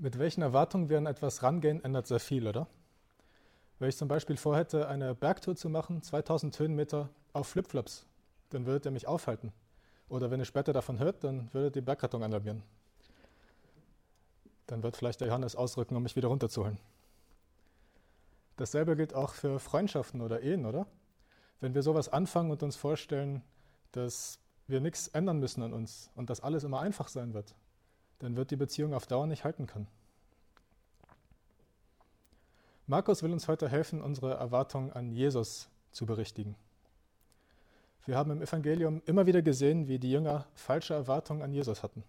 Mit welchen Erwartungen wir an etwas rangehen, ändert sehr viel, oder? Wenn ich zum Beispiel vorhätte, eine Bergtour zu machen, 2000 Höhenmeter auf Flipflops, dann würdet ihr mich aufhalten. Oder wenn ihr später davon hört, dann würdet ihr die Bergrettung alarmieren. Dann wird vielleicht der Johannes ausrücken, um mich wieder runterzuholen. Dasselbe gilt auch für Freundschaften oder Ehen, oder? Wenn wir sowas anfangen und uns vorstellen, dass wir nichts ändern müssen an uns und dass alles immer einfach sein wird, dann wird die Beziehung auf Dauer nicht halten können. Markus will uns heute helfen, unsere Erwartungen an Jesus zu berichtigen. Wir haben im Evangelium immer wieder gesehen, wie die Jünger falsche Erwartungen an Jesus hatten.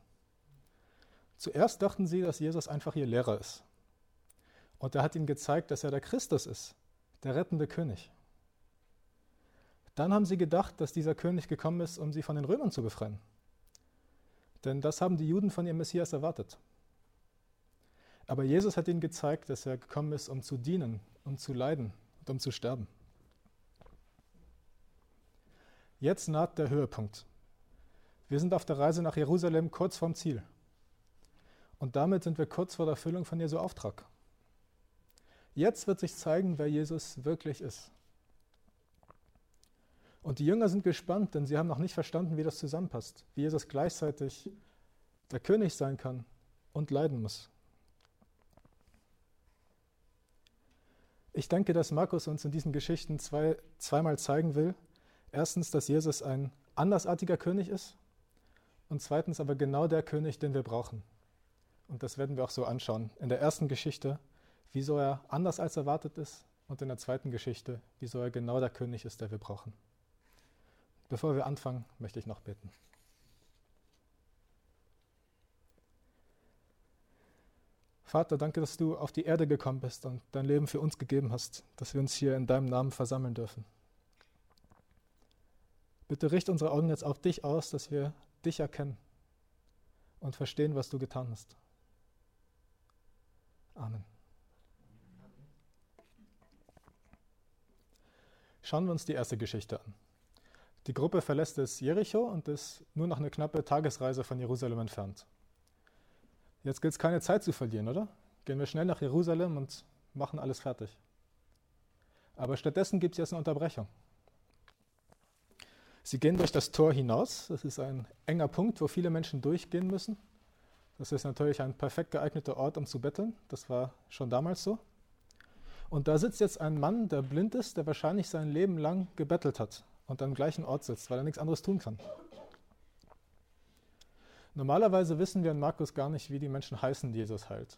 Zuerst dachten sie, dass Jesus einfach ihr Lehrer ist. Und er hat ihnen gezeigt, dass er der Christus ist, der rettende König. Dann haben sie gedacht, dass dieser König gekommen ist, um sie von den Römern zu befreien. Denn das haben die Juden von ihrem Messias erwartet. Aber Jesus hat ihnen gezeigt, dass er gekommen ist, um zu dienen, um zu leiden und um zu sterben. Jetzt naht der Höhepunkt. Wir sind auf der Reise nach Jerusalem kurz vorm Ziel. Und damit sind wir kurz vor der Erfüllung von Jesu Auftrag. Jetzt wird sich zeigen, wer Jesus wirklich ist. Und die Jünger sind gespannt, denn sie haben noch nicht verstanden, wie das zusammenpasst, wie Jesus gleichzeitig der König sein kann und leiden muss. Ich denke, dass Markus uns in diesen Geschichten zwei, zweimal zeigen will. Erstens, dass Jesus ein andersartiger König ist und zweitens aber genau der König, den wir brauchen. Und das werden wir auch so anschauen. In der ersten Geschichte, wieso er anders als erwartet ist und in der zweiten Geschichte, wieso er genau der König ist, der wir brauchen. Bevor wir anfangen, möchte ich noch beten. Vater, danke, dass du auf die Erde gekommen bist und dein Leben für uns gegeben hast, dass wir uns hier in deinem Namen versammeln dürfen. Bitte richte unsere Augen jetzt auf dich aus, dass wir dich erkennen und verstehen, was du getan hast. Amen. Schauen wir uns die erste Geschichte an. Die Gruppe verlässt es Jericho und ist nur noch eine knappe Tagesreise von Jerusalem entfernt. Jetzt gilt es keine Zeit zu verlieren, oder? Gehen wir schnell nach Jerusalem und machen alles fertig. Aber stattdessen gibt es jetzt eine Unterbrechung. Sie gehen durch das Tor hinaus. Das ist ein enger Punkt, wo viele Menschen durchgehen müssen. Das ist natürlich ein perfekt geeigneter Ort, um zu betteln. Das war schon damals so. Und da sitzt jetzt ein Mann, der blind ist, der wahrscheinlich sein Leben lang gebettelt hat und am gleichen Ort sitzt, weil er nichts anderes tun kann. Normalerweise wissen wir in Markus gar nicht, wie die Menschen heißen, die Jesus heilt.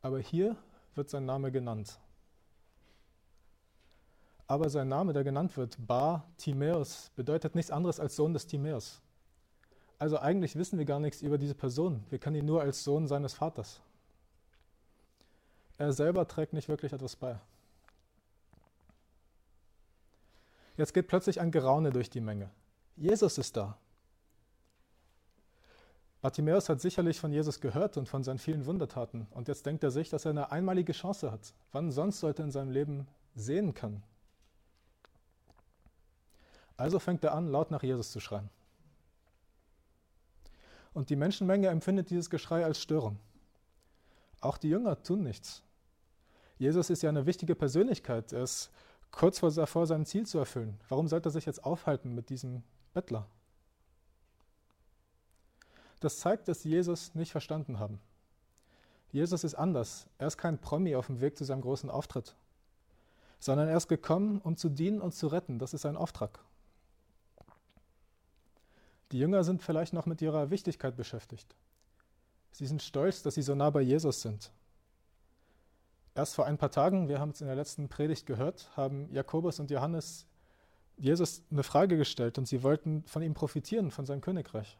Aber hier wird sein Name genannt. Aber sein Name, der genannt wird, Bar Timäus, bedeutet nichts anderes als Sohn des Timäus. Also eigentlich wissen wir gar nichts über diese Person. Wir kennen ihn nur als Sohn seines Vaters. Er selber trägt nicht wirklich etwas bei. Jetzt geht plötzlich ein Geraune durch die Menge. Jesus ist da. Bartimäus hat sicherlich von Jesus gehört und von seinen vielen Wundertaten. Und jetzt denkt er sich, dass er eine einmalige Chance hat. Wann sonst sollte er in seinem Leben sehen können? Also fängt er an, laut nach Jesus zu schreien. Und die Menschenmenge empfindet dieses Geschrei als Störung. Auch die Jünger tun nichts. Jesus ist ja eine wichtige Persönlichkeit. Er ist kurz davor, sein Ziel zu erfüllen. Warum sollte er sich jetzt aufhalten mit diesem Bettler? Das zeigt, dass sie Jesus nicht verstanden haben. Jesus ist anders. Er ist kein Promi auf dem Weg zu seinem großen Auftritt, sondern er ist gekommen, um zu dienen und zu retten. Das ist sein Auftrag. Die Jünger sind vielleicht noch mit ihrer Wichtigkeit beschäftigt. Sie sind stolz, dass sie so nah bei Jesus sind. Erst vor ein paar Tagen, wir haben es in der letzten Predigt gehört, haben Jakobus und Johannes Jesus eine Frage gestellt und sie wollten von ihm profitieren, von seinem Königreich.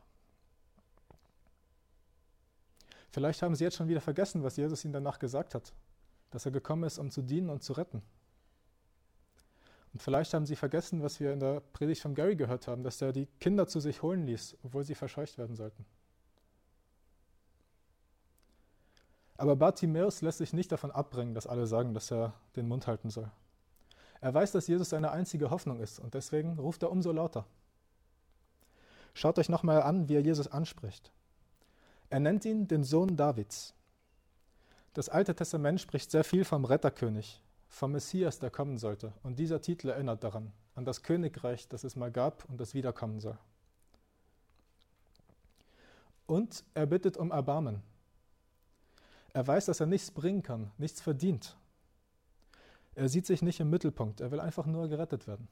Vielleicht haben sie jetzt schon wieder vergessen, was Jesus ihnen danach gesagt hat, dass er gekommen ist, um zu dienen und zu retten. Und vielleicht haben sie vergessen, was wir in der Predigt von Gary gehört haben, dass er die Kinder zu sich holen ließ, obwohl sie verscheucht werden sollten. Aber Bartimäus lässt sich nicht davon abbringen, dass alle sagen, dass er den Mund halten soll. Er weiß, dass Jesus seine einzige Hoffnung ist und deswegen ruft er umso lauter. Schaut euch nochmal an, wie er Jesus anspricht. Er nennt ihn den Sohn Davids. Das Alte Testament spricht sehr viel vom Retterkönig, vom Messias, der kommen sollte. Und dieser Titel erinnert daran, an das Königreich, das es mal gab und das wiederkommen soll. Und er bittet um Erbarmen. Er weiß, dass er nichts bringen kann, nichts verdient. Er sieht sich nicht im Mittelpunkt, er will einfach nur gerettet werden.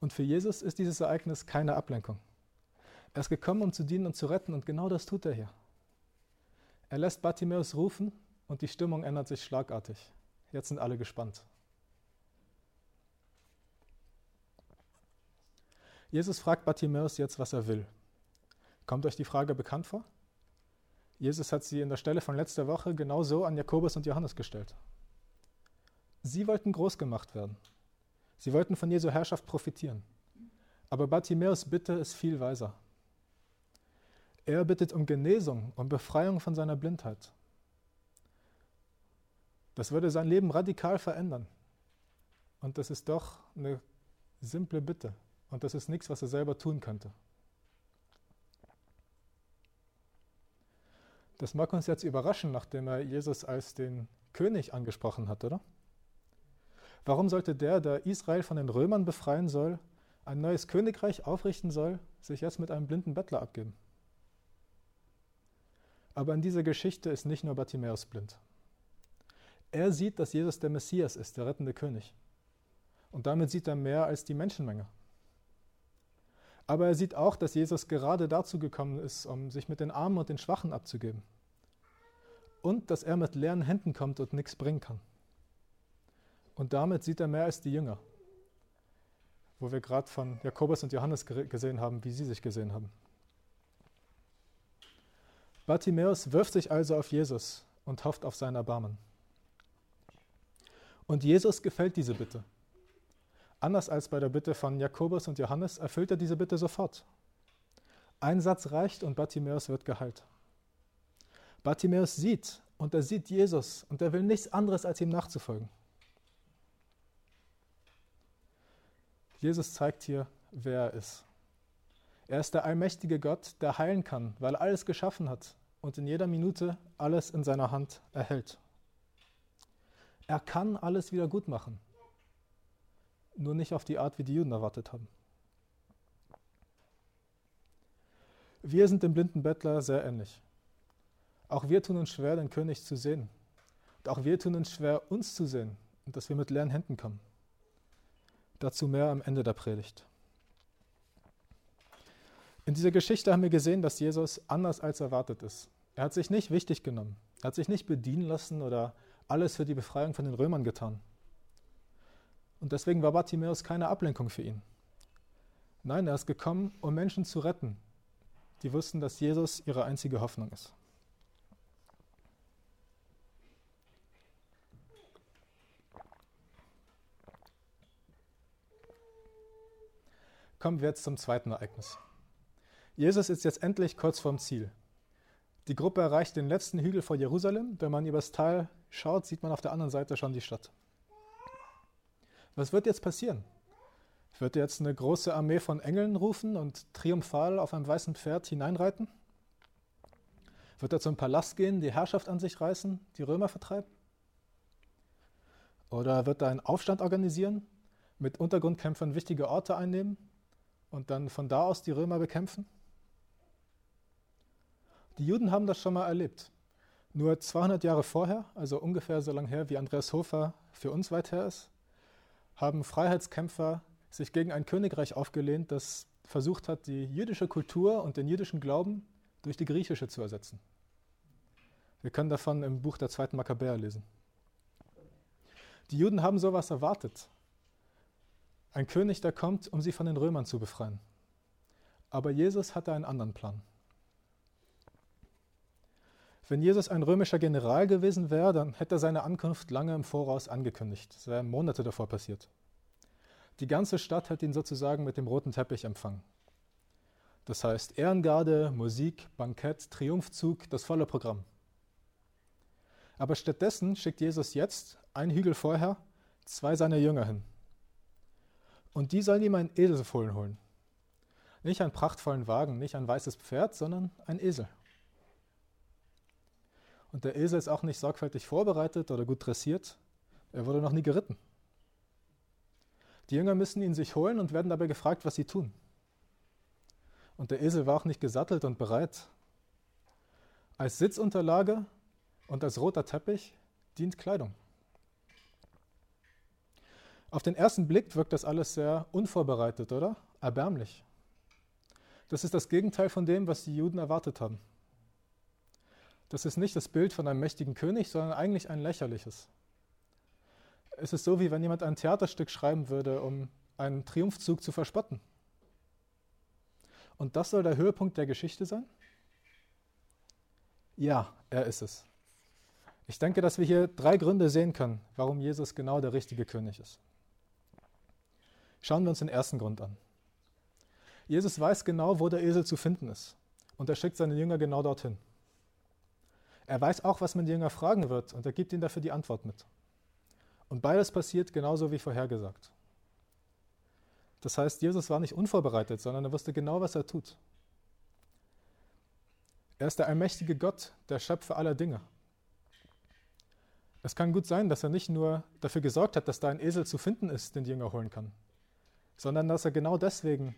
Und für Jesus ist dieses Ereignis keine Ablenkung. Er ist gekommen, um zu dienen und zu retten, und genau das tut er hier. Er lässt Bartimäus rufen und die Stimmung ändert sich schlagartig. Jetzt sind alle gespannt. Jesus fragt Bartimäus jetzt, was er will. Kommt euch die Frage bekannt vor? Jesus hat sie in der Stelle von letzter Woche genau so an Jakobus und Johannes gestellt. Sie wollten groß gemacht werden. Sie wollten von Jesu Herrschaft profitieren. Aber Bartimäus Bitte ist viel weiser. Er bittet um Genesung, um Befreiung von seiner Blindheit. Das würde sein Leben radikal verändern. Und das ist doch eine simple Bitte. Und das ist nichts, was er selber tun könnte. Das mag uns jetzt überraschen, nachdem er Jesus als den König angesprochen hat, oder? Warum sollte der, der Israel von den Römern befreien soll, ein neues Königreich aufrichten soll, sich jetzt mit einem blinden Bettler abgeben? Aber in dieser Geschichte ist nicht nur Bartimäus blind. Er sieht, dass Jesus der Messias ist, der rettende König. Und damit sieht er mehr als die Menschenmenge. Aber er sieht auch, dass Jesus gerade dazu gekommen ist, um sich mit den Armen und den Schwachen abzugeben. Und dass er mit leeren Händen kommt und nichts bringen kann. Und damit sieht er mehr als die Jünger, wo wir gerade von Jakobus und Johannes gesehen haben, wie sie sich gesehen haben. Bartimäus wirft sich also auf Jesus und hofft auf sein Erbarmen. Und Jesus gefällt diese Bitte. Anders als bei der Bitte von Jakobus und Johannes erfüllt er diese Bitte sofort. Ein Satz reicht und Bartimäus wird geheilt. Bartimäus sieht und er sieht Jesus und er will nichts anderes, als ihm nachzufolgen. Jesus zeigt hier, wer er ist. Er ist der allmächtige Gott, der heilen kann, weil er alles geschaffen hat und in jeder Minute alles in seiner Hand erhält. Er kann alles wieder gut machen nur nicht auf die Art, wie die Juden erwartet haben. Wir sind dem blinden Bettler sehr ähnlich. Auch wir tun uns schwer, den König zu sehen. Und auch wir tun uns schwer, uns zu sehen und dass wir mit leeren Händen kommen. Dazu mehr am Ende der Predigt. In dieser Geschichte haben wir gesehen, dass Jesus anders als erwartet ist. Er hat sich nicht wichtig genommen. Er hat sich nicht bedienen lassen oder alles für die Befreiung von den Römern getan. Und deswegen war Bartimäus keine Ablenkung für ihn. Nein, er ist gekommen, um Menschen zu retten, die wussten, dass Jesus ihre einzige Hoffnung ist. Kommen wir jetzt zum zweiten Ereignis. Jesus ist jetzt endlich kurz vorm Ziel. Die Gruppe erreicht den letzten Hügel vor Jerusalem. Wenn man übers Tal schaut, sieht man auf der anderen Seite schon die Stadt. Was wird jetzt passieren? Wird er jetzt eine große Armee von Engeln rufen und triumphal auf einem weißen Pferd hineinreiten? Wird er zum Palast gehen, die Herrschaft an sich reißen, die Römer vertreiben? Oder wird er einen Aufstand organisieren, mit Untergrundkämpfern wichtige Orte einnehmen und dann von da aus die Römer bekämpfen? Die Juden haben das schon mal erlebt. Nur 200 Jahre vorher, also ungefähr so lange her, wie Andreas Hofer für uns weit her ist, haben Freiheitskämpfer sich gegen ein Königreich aufgelehnt, das versucht hat, die jüdische Kultur und den jüdischen Glauben durch die griechische zu ersetzen. Wir können davon im Buch der zweiten Makkabäer lesen. Die Juden haben sowas erwartet. Ein König, der kommt, um sie von den Römern zu befreien. Aber Jesus hatte einen anderen Plan. Wenn Jesus ein römischer General gewesen wäre, dann hätte er seine Ankunft lange im Voraus angekündigt. Das wäre Monate davor passiert. Die ganze Stadt hat ihn sozusagen mit dem roten Teppich empfangen. Das heißt Ehrengarde, Musik, Bankett, Triumphzug, das volle Programm. Aber stattdessen schickt Jesus jetzt, einen Hügel vorher, zwei seiner Jünger hin. Und die sollen ihm ein Eselfohlen holen. Nicht einen prachtvollen Wagen, nicht ein weißes Pferd, sondern ein Esel. Und der Esel ist auch nicht sorgfältig vorbereitet oder gut dressiert. Er wurde noch nie geritten. Die Jünger müssen ihn sich holen und werden dabei gefragt, was sie tun. Und der Esel war auch nicht gesattelt und bereit. Als Sitzunterlage und als roter Teppich dient Kleidung. Auf den ersten Blick wirkt das alles sehr unvorbereitet, oder? Erbärmlich. Das ist das Gegenteil von dem, was die Juden erwartet haben. Das ist nicht das Bild von einem mächtigen König, sondern eigentlich ein lächerliches. Es ist so, wie wenn jemand ein Theaterstück schreiben würde, um einen Triumphzug zu verspotten. Und das soll der Höhepunkt der Geschichte sein? Ja, er ist es. Ich denke, dass wir hier drei Gründe sehen können, warum Jesus genau der richtige König ist. Schauen wir uns den ersten Grund an. Jesus weiß genau, wo der Esel zu finden ist. Und er schickt seine Jünger genau dorthin. Er weiß auch, was man die Jünger fragen wird, und er gibt ihnen dafür die Antwort mit. Und beides passiert genauso wie vorhergesagt. Das heißt, Jesus war nicht unvorbereitet, sondern er wusste genau, was er tut. Er ist der allmächtige Gott, der Schöpfer aller Dinge. Es kann gut sein, dass er nicht nur dafür gesorgt hat, dass da ein Esel zu finden ist, den die Jünger holen kann, sondern dass er genau deswegen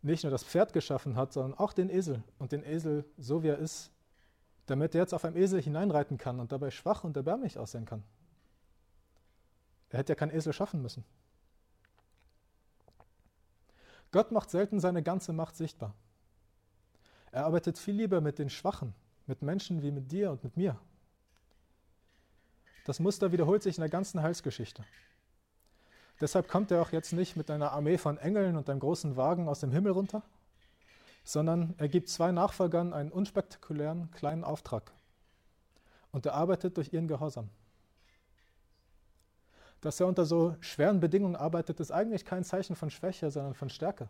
nicht nur das Pferd geschaffen hat, sondern auch den Esel und den Esel so wie er ist, damit er jetzt auf einem Esel hineinreiten kann und dabei schwach und erbärmlich aussehen kann. Er hätte ja keinen Esel schaffen müssen. Gott macht selten seine ganze Macht sichtbar. Er arbeitet viel lieber mit den Schwachen, mit Menschen wie mit dir und mit mir. Das Muster wiederholt sich in der ganzen Heilsgeschichte. Deshalb kommt er auch jetzt nicht mit einer Armee von Engeln und einem großen Wagen aus dem Himmel runter, sondern er gibt zwei Nachfolgern einen unspektakulären kleinen Auftrag. Und er arbeitet durch ihren Gehorsam. Dass er unter so schweren Bedingungen arbeitet, ist eigentlich kein Zeichen von Schwäche, sondern von Stärke.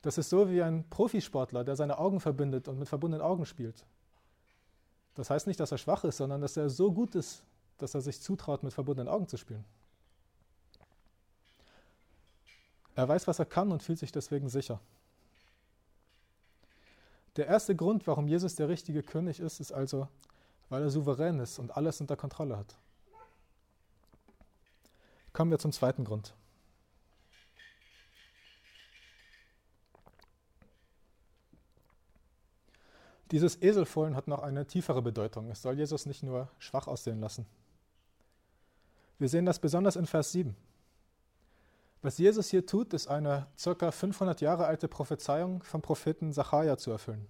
Das ist so wie ein Profisportler, der seine Augen verbindet und mit verbundenen Augen spielt. Das heißt nicht, dass er schwach ist, sondern dass er so gut ist, dass er sich zutraut, mit verbundenen Augen zu spielen. Er weiß, was er kann und fühlt sich deswegen sicher. Der erste Grund, warum Jesus der richtige König ist, ist also, weil er souverän ist und alles unter Kontrolle hat. Kommen wir zum zweiten Grund. Dieses Eselfohlen hat noch eine tiefere Bedeutung. Es soll Jesus nicht nur schwach aussehen lassen. Wir sehen das besonders in Vers 7. Was Jesus hier tut, ist eine ca. 500 Jahre alte Prophezeiung vom Propheten Sacharja zu erfüllen.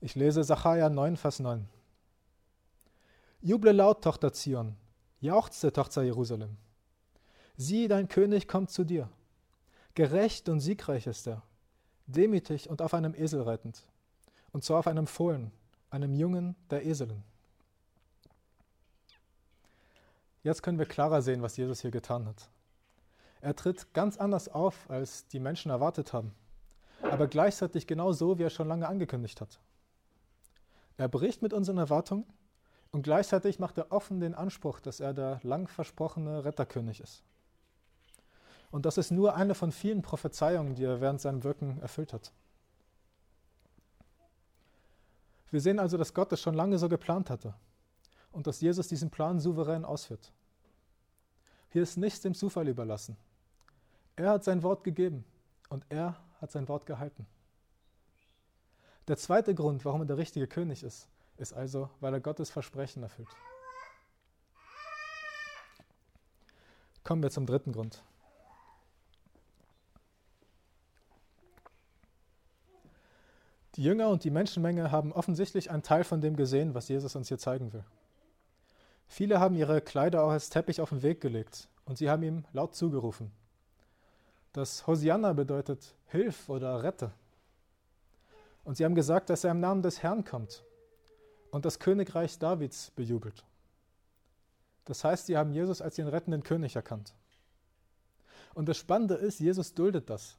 Ich lese Sacharja 9, Vers 9. Juble laut, Tochter Zion, jauchze, Tochter Jerusalem. Sieh, dein König kommt zu dir. Gerecht und siegreich ist er, demütig und auf einem Esel reitend, und zwar auf einem Fohlen, einem Jungen der Eselin. Jetzt können wir klarer sehen, was Jesus hier getan hat. Er tritt ganz anders auf, als die Menschen erwartet haben, aber gleichzeitig genau so, wie er schon lange angekündigt hat. Er bricht mit unseren Erwartungen und gleichzeitig macht er offen den Anspruch, dass er der lang versprochene Retterkönig ist. Und das ist nur eine von vielen Prophezeiungen, die er während seinem Wirken erfüllt hat. Wir sehen also, dass Gott es schon lange so geplant hatte und dass Jesus diesen Plan souverän ausführt. Hier ist nichts dem Zufall überlassen. Er hat sein Wort gegeben und er hat sein Wort gehalten. Der zweite Grund, warum er der richtige König ist, ist also, weil er Gottes Versprechen erfüllt. Kommen wir zum dritten Grund. Die Jünger und die Menschenmenge haben offensichtlich einen Teil von dem gesehen, was Jesus uns hier zeigen will. Viele haben ihre Kleider auch als Teppich auf den Weg gelegt und sie haben ihm laut zugerufen. Das Hosianna bedeutet Hilf oder Rette. Und sie haben gesagt, dass er im Namen des Herrn kommt und das Königreich Davids bejubelt. Das heißt, sie haben Jesus als den rettenden König erkannt. Und das Spannende ist, Jesus duldet das.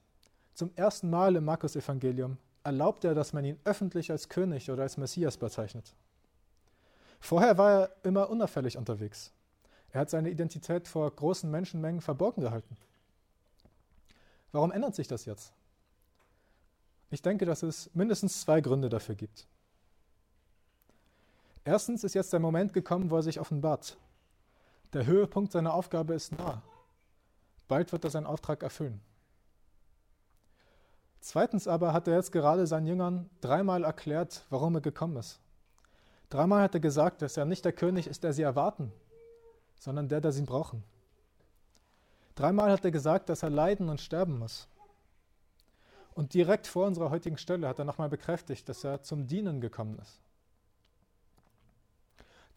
Zum ersten Mal im Markus-Evangelium erlaubt er, dass man ihn öffentlich als König oder als Messias bezeichnet. Vorher war er immer unauffällig unterwegs. Er hat seine Identität vor großen Menschenmengen verborgen gehalten. Warum ändert sich das jetzt? Ich denke, dass es mindestens zwei Gründe dafür gibt. Erstens ist jetzt der Moment gekommen, wo er sich offenbart. Der Höhepunkt seiner Aufgabe ist nah. Bald wird er seinen Auftrag erfüllen. Zweitens aber hat er jetzt gerade seinen Jüngern dreimal erklärt, warum er gekommen ist. Dreimal hat er gesagt, dass er nicht der König ist, der sie erwarten, sondern der, der sie brauchen. Dreimal hat er gesagt, dass er leiden und sterben muss. Und direkt vor unserer heutigen Stelle hat er nochmal bekräftigt, dass er zum Dienen gekommen ist.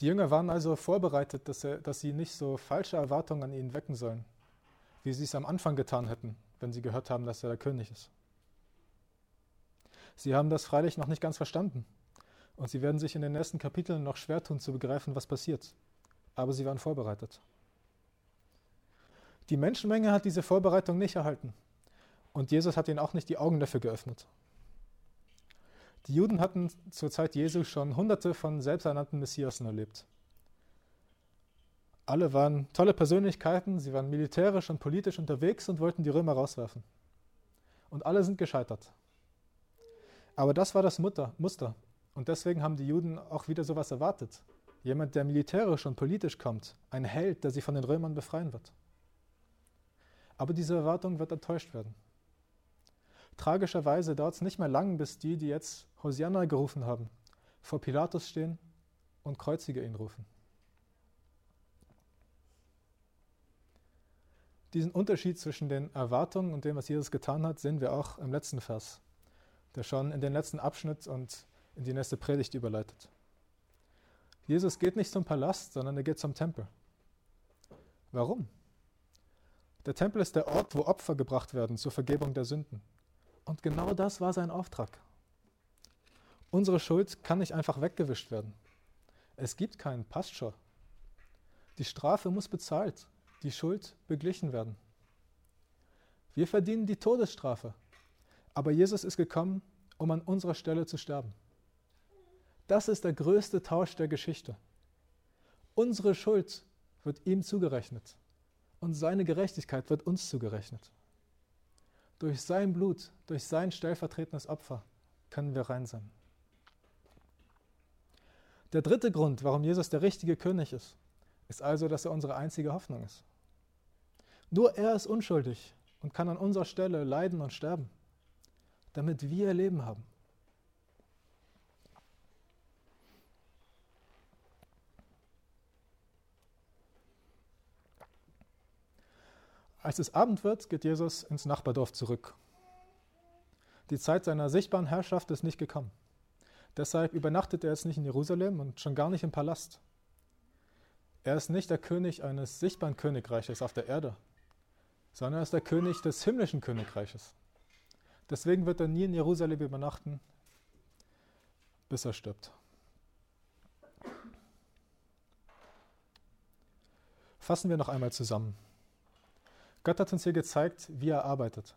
Die Jünger waren also vorbereitet, dass, er, dass sie nicht so falsche Erwartungen an ihn wecken sollen, wie sie es am Anfang getan hätten, wenn sie gehört haben, dass er der König ist. Sie haben das freilich noch nicht ganz verstanden. Und sie werden sich in den nächsten Kapiteln noch schwer tun zu begreifen, was passiert. Aber sie waren vorbereitet. Die Menschenmenge hat diese Vorbereitung nicht erhalten. Und Jesus hat ihnen auch nicht die Augen dafür geöffnet. Die Juden hatten zur Zeit Jesu schon hunderte von selbsternannten Messiasen erlebt. Alle waren tolle Persönlichkeiten, sie waren militärisch und politisch unterwegs und wollten die Römer rauswerfen. Und alle sind gescheitert. Aber das war das Mutter, Muster. Und deswegen haben die Juden auch wieder sowas erwartet. Jemand, der militärisch und politisch kommt, ein Held, der sie von den Römern befreien wird. Aber diese Erwartung wird enttäuscht werden. Tragischerweise dauert es nicht mehr lang, bis die, die jetzt Hosianna gerufen haben, vor Pilatus stehen und Kreuzige ihn rufen. Diesen Unterschied zwischen den Erwartungen und dem, was Jesus getan hat, sehen wir auch im letzten Vers, der schon in den letzten Abschnitt und in die nächste Predigt überleitet. Jesus geht nicht zum Palast, sondern er geht zum Tempel. Warum? Der Tempel ist der Ort, wo Opfer gebracht werden zur Vergebung der Sünden. Und genau das war sein Auftrag. Unsere Schuld kann nicht einfach weggewischt werden. Es gibt keinen Pastor. Die Strafe muss bezahlt, die Schuld beglichen werden. Wir verdienen die Todesstrafe, aber Jesus ist gekommen, um an unserer Stelle zu sterben. Das ist der größte Tausch der Geschichte. Unsere Schuld wird ihm zugerechnet und seine Gerechtigkeit wird uns zugerechnet. Durch sein Blut, durch sein stellvertretendes Opfer können wir rein sein. Der dritte Grund, warum Jesus der richtige König ist, ist also, dass er unsere einzige Hoffnung ist. Nur er ist unschuldig und kann an unserer Stelle leiden und sterben, damit wir Leben haben. Als es Abend wird, geht Jesus ins Nachbardorf zurück. Die Zeit seiner sichtbaren Herrschaft ist nicht gekommen. Deshalb übernachtet er jetzt nicht in Jerusalem und schon gar nicht im Palast. Er ist nicht der König eines sichtbaren Königreiches auf der Erde, sondern er ist der König des himmlischen Königreiches. Deswegen wird er nie in Jerusalem übernachten, bis er stirbt. Fassen wir noch einmal zusammen. Gott hat uns hier gezeigt, wie er arbeitet.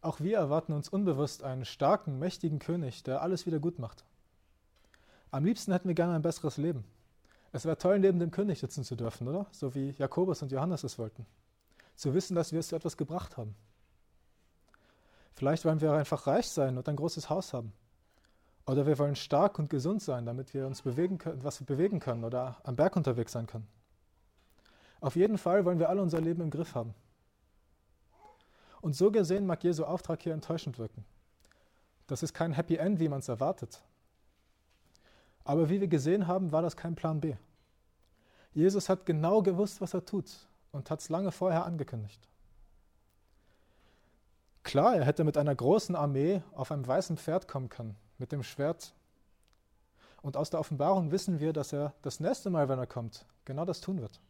Auch wir erwarten uns unbewusst einen starken, mächtigen König, der alles wieder gut macht. Am liebsten hätten wir gerne ein besseres Leben. Es wäre toll, neben dem König sitzen zu dürfen, oder? So wie Jakobus und Johannes es wollten. Zu wissen, dass wir es zu etwas gebracht haben. Vielleicht wollen wir einfach reich sein und ein großes Haus haben. Oder wir wollen stark und gesund sein, damit wir uns bewegen können, was wir bewegen können oder am Berg unterwegs sein können. Auf jeden Fall wollen wir alle unser Leben im Griff haben. Und so gesehen mag Jesu Auftrag hier enttäuschend wirken. Das ist kein Happy End, wie man es erwartet. Aber wie wir gesehen haben, war das kein Plan B. Jesus hat genau gewusst, was er tut und hat es lange vorher angekündigt. Klar, er hätte mit einer großen Armee auf einem weißen Pferd kommen können, mit dem Schwert. Und aus der Offenbarung wissen wir, dass er das nächste Mal, wenn er kommt, genau das tun wird.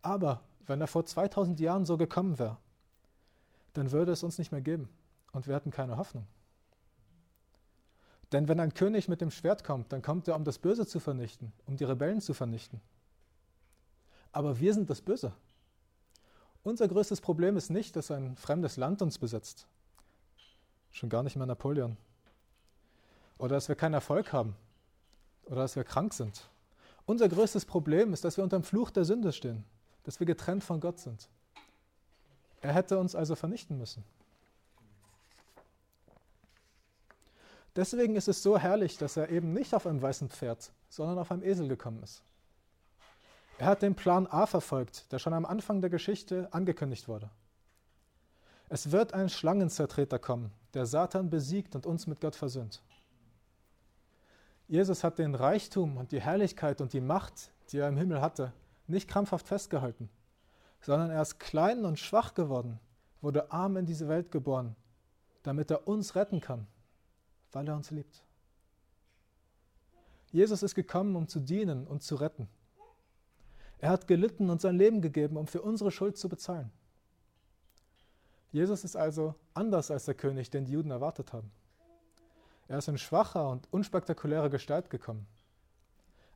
Aber wenn er vor 2000 Jahren so gekommen wäre, dann würde es uns nicht mehr geben und wir hätten keine Hoffnung. Denn wenn ein König mit dem Schwert kommt, dann kommt er, um das Böse zu vernichten, um die Rebellen zu vernichten. Aber wir sind das Böse. Unser größtes Problem ist nicht, dass ein fremdes Land uns besetzt. Schon gar nicht mehr Napoleon. Oder dass wir keinen Erfolg haben. Oder dass wir krank sind. Unser größtes Problem ist, dass wir unter dem Fluch der Sünde stehen. Dass wir getrennt von Gott sind. Er hätte uns also vernichten müssen. Deswegen ist es so herrlich, dass er eben nicht auf einem weißen Pferd, sondern auf einem Esel gekommen ist. Er hat den Plan A verfolgt, der schon am Anfang der Geschichte angekündigt wurde. Es wird ein Schlangenzertreter kommen, der Satan besiegt und uns mit Gott versöhnt. Jesus hat den Reichtum und die Herrlichkeit und die Macht, die er im Himmel hatte, nicht krampfhaft festgehalten, sondern er ist klein und schwach geworden, wurde arm in diese Welt geboren, damit er uns retten kann, weil er uns liebt. Jesus ist gekommen, um zu dienen und zu retten. Er hat gelitten und sein Leben gegeben, um für unsere Schuld zu bezahlen. Jesus ist also anders als der König, den die Juden erwartet haben. Er ist in schwacher und unspektakulärer Gestalt gekommen.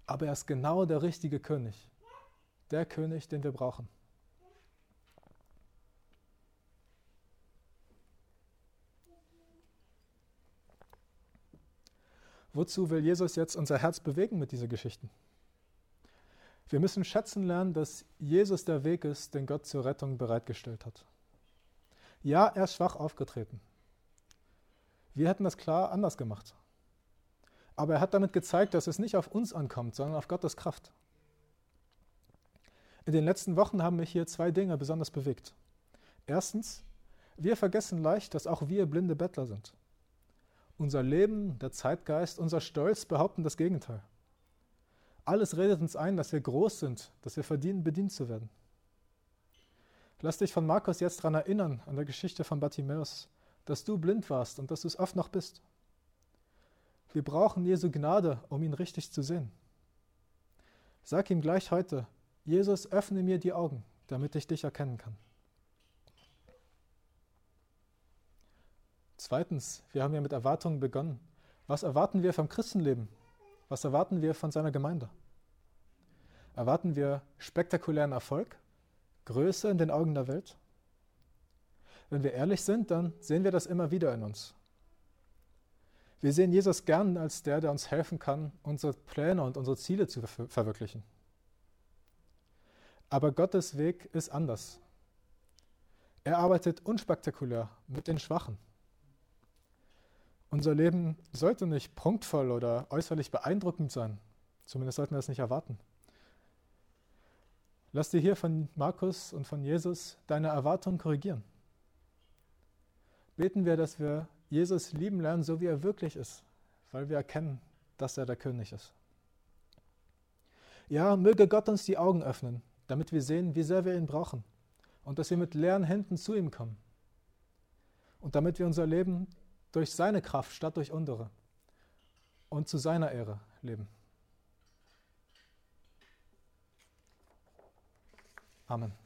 Aber er ist genau der richtige König. Der König, den wir brauchen. Wozu will Jesus jetzt unser Herz bewegen mit diesen Geschichten? Wir müssen schätzen lernen, dass Jesus der Weg ist, den Gott zur Rettung bereitgestellt hat. Ja, er ist schwach aufgetreten. Wir hätten das klar anders gemacht. Aber er hat damit gezeigt, dass es nicht auf uns ankommt, sondern auf Gottes Kraft. In den letzten Wochen haben mich hier zwei Dinge besonders bewegt. Erstens, wir vergessen leicht, dass auch wir blinde Bettler sind. Unser Leben, der Zeitgeist, unser Stolz behaupten das Gegenteil. Alles redet uns ein, dass wir groß sind, dass wir verdienen, bedient zu werden. Lass dich von Markus jetzt daran erinnern, an der Geschichte von Bartimäus, dass du blind warst und dass du es oft noch bist. Wir brauchen Jesu Gnade, um ihn richtig zu sehen. Sag ihm gleich heute, Jesus, öffne mir die Augen, damit ich dich erkennen kann. Zweitens, wir haben ja mit Erwartungen begonnen. Was erwarten wir vom Christenleben? Was erwarten wir von seiner Gemeinde? Erwarten wir spektakulären Erfolg, Größe in den Augen der Welt? Wenn wir ehrlich sind, dann sehen wir das immer wieder in uns. Wir sehen Jesus gern als der, der uns helfen kann, unsere Pläne und unsere Ziele zu ver verwirklichen. Aber Gottes Weg ist anders. Er arbeitet unspektakulär mit den Schwachen. Unser Leben sollte nicht prunkvoll oder äußerlich beeindruckend sein. Zumindest sollten wir das nicht erwarten. Lass dir hier von Markus und von Jesus deine Erwartungen korrigieren. Beten wir, dass wir Jesus lieben lernen, so wie er wirklich ist, weil wir erkennen, dass er der König ist. Ja, möge Gott uns die Augen öffnen, damit wir sehen, wie sehr wir ihn brauchen und dass wir mit leeren Händen zu ihm kommen. Und damit wir unser Leben durch seine Kraft statt durch unsere und zu seiner Ehre leben. Amen.